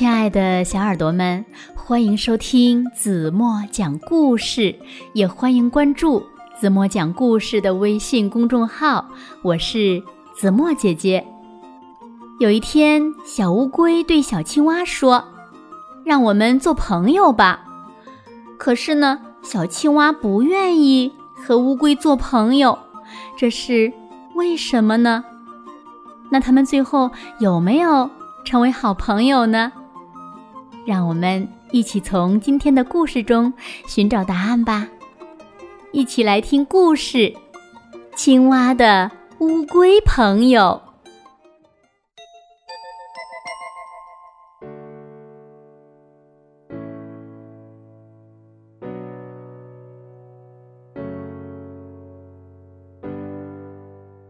亲爱的小耳朵们，欢迎收听子墨讲故事，也欢迎关注子墨讲故事的微信公众号。我是子墨姐姐。有一天，小乌龟对小青蛙说：“让我们做朋友吧。”可是呢，小青蛙不愿意和乌龟做朋友，这是为什么呢？那他们最后有没有成为好朋友呢？让我们一起从今天的故事中寻找答案吧！一起来听故事《青蛙的乌龟朋友》。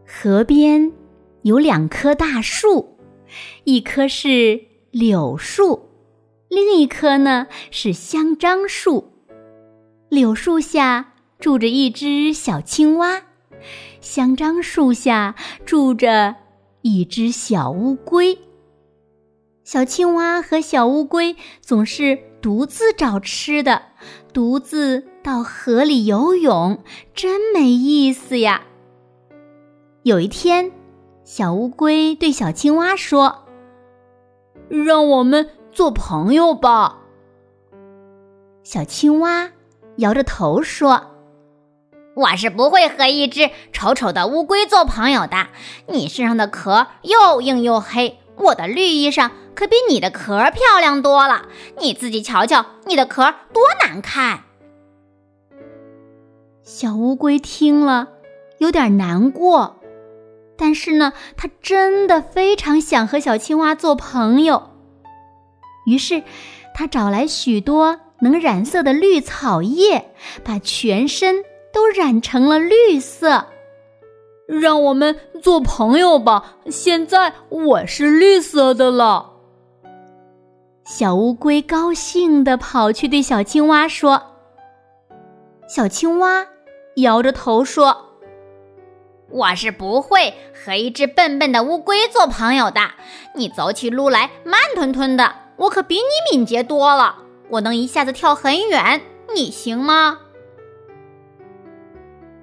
河边有两棵大树，一棵是柳树，另一棵呢是香樟树。柳树下住着一只小青蛙，香樟树下住着一只小乌龟。小青蛙和小乌龟总是独自找吃的，独自到河里游泳，真没意思呀。有一天，小乌龟对小青蛙说：“让我们做朋友吧。”小青蛙摇着头说：“我是不会和一只丑丑的乌龟做朋友的。你身上的壳又硬又黑，我的绿衣裳可比你的壳漂亮多了。你自己瞧瞧，你的壳多难看。”小乌龟听了，有点难过。但是呢，它真的非常想和小青蛙做朋友。于是，他找来许多能染色的绿草叶，把全身都染成了绿色。让我们做朋友吧！现在我是绿色的了。小乌龟高兴地跑去对小青蛙说：“小青蛙摇着头说。”我是不会和一只笨笨的乌龟做朋友的。你走起路来慢吞吞的，我可比你敏捷多了。我能一下子跳很远，你行吗？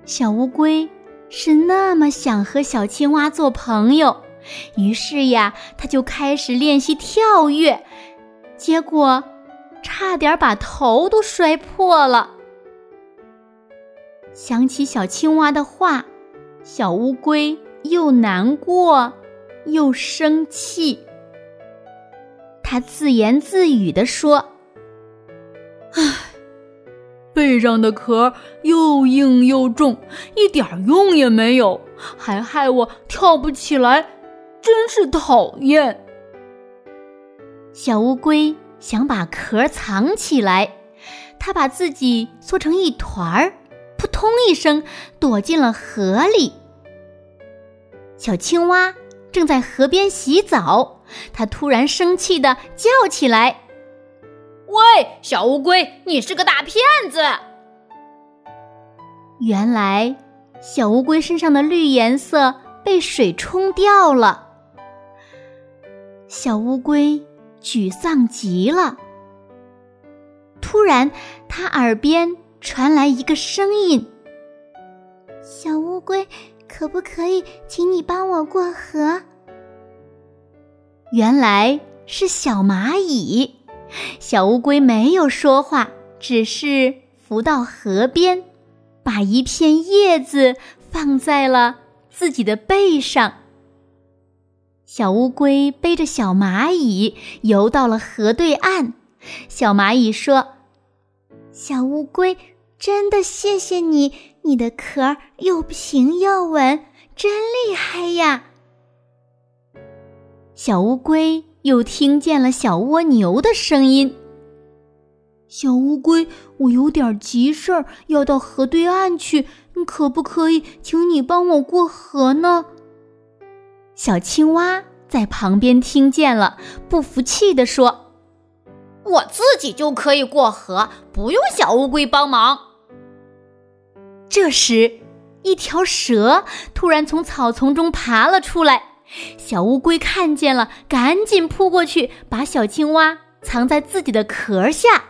小乌龟是那么想和小青蛙做朋友，于是呀，它就开始练习跳跃，结果差点把头都摔破了。想起小青蛙的话。小乌龟又难过又生气，他自言自语地说：“唉，背上的壳又硬又重，一点用也没有，还害我跳不起来，真是讨厌。”小乌龟想把壳藏起来，它把自己缩成一团儿。扑通一声，躲进了河里。小青蛙正在河边洗澡，它突然生气的叫起来：“喂，小乌龟，你是个大骗子！”原来，小乌龟身上的绿颜色被水冲掉了。小乌龟沮丧极了。突然，它耳边。传来一个声音：“小乌龟，可不可以请你帮我过河？”原来是小蚂蚁。小乌龟没有说话，只是浮到河边，把一片叶子放在了自己的背上。小乌龟背着小蚂蚁游到了河对岸。小蚂蚁说。小乌龟，真的谢谢你！你的壳又平又稳，真厉害呀！小乌龟又听见了小蜗牛的声音：“小乌龟，我有点急事儿，要到河对岸去，可不可以请你帮我过河呢？”小青蛙在旁边听见了，不服气地说。我自己就可以过河，不用小乌龟帮忙。这时，一条蛇突然从草丛中爬了出来，小乌龟看见了，赶紧扑过去，把小青蛙藏在自己的壳下。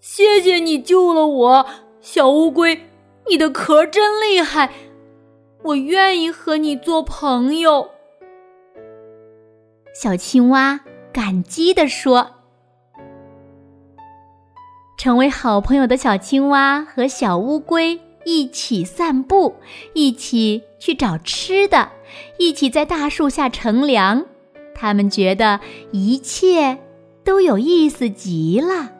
谢谢你救了我，小乌龟，你的壳真厉害，我愿意和你做朋友。小青蛙感激地说：“成为好朋友的小青蛙和小乌龟。”一起散步，一起去找吃的，一起在大树下乘凉。他们觉得一切都有意思极了。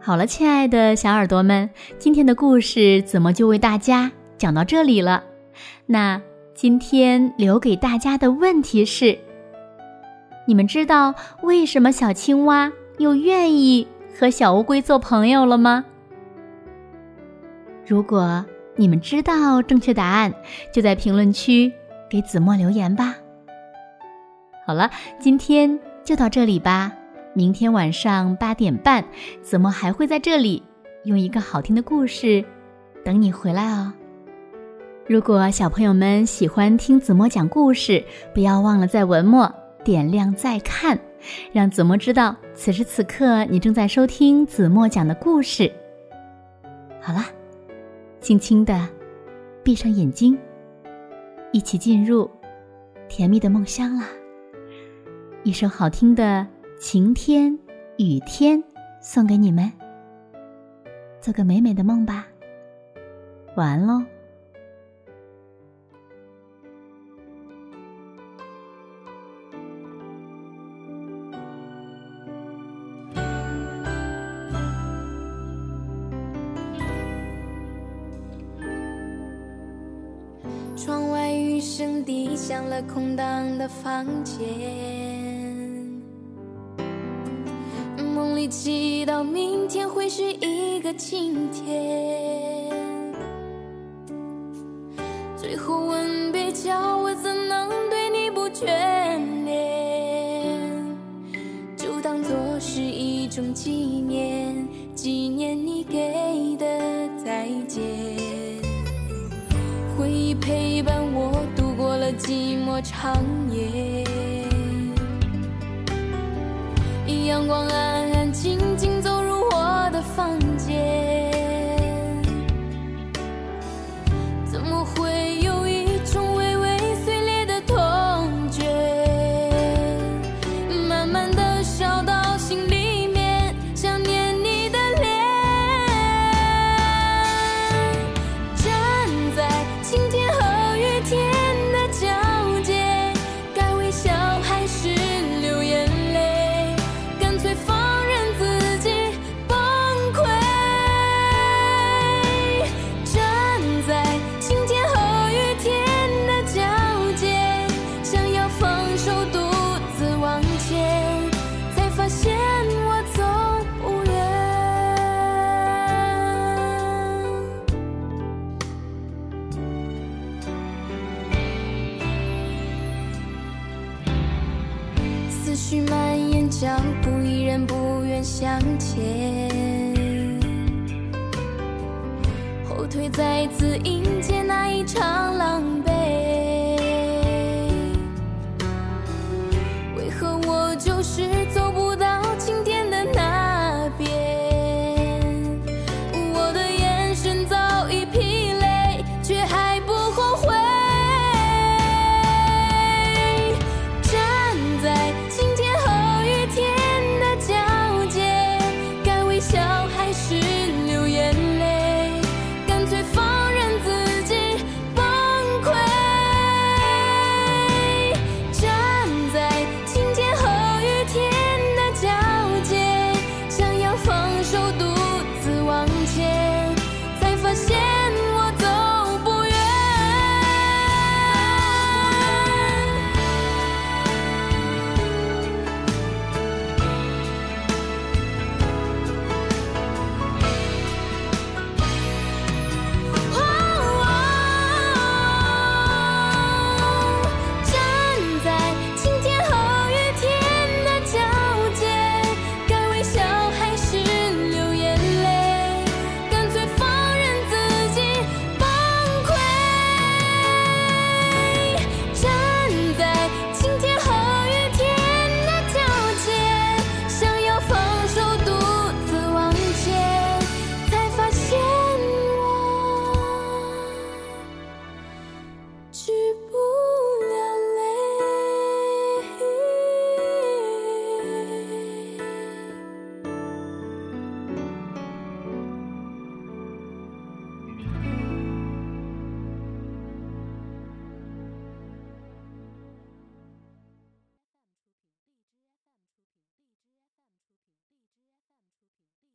好了，亲爱的小耳朵们，今天的故事怎么就为大家讲到这里了？那今天留给大家的问题是：你们知道为什么小青蛙又愿意？和小乌龟做朋友了吗？如果你们知道正确答案，就在评论区给子墨留言吧。好了，今天就到这里吧。明天晚上八点半，子墨还会在这里用一个好听的故事等你回来哦。如果小朋友们喜欢听子墨讲故事，不要忘了在文末点亮再看。让子墨知道，此时此刻你正在收听子墨讲的故事。好了，轻轻的闭上眼睛，一起进入甜蜜的梦乡啦。一首好听的《晴天雨天》送给你们，做个美美的梦吧。晚安喽。窗外雨声滴响了空荡的房间，梦里祈祷明天会是一个晴天。最后吻别，叫长夜，向前，后退再次迎接那一场狼狈。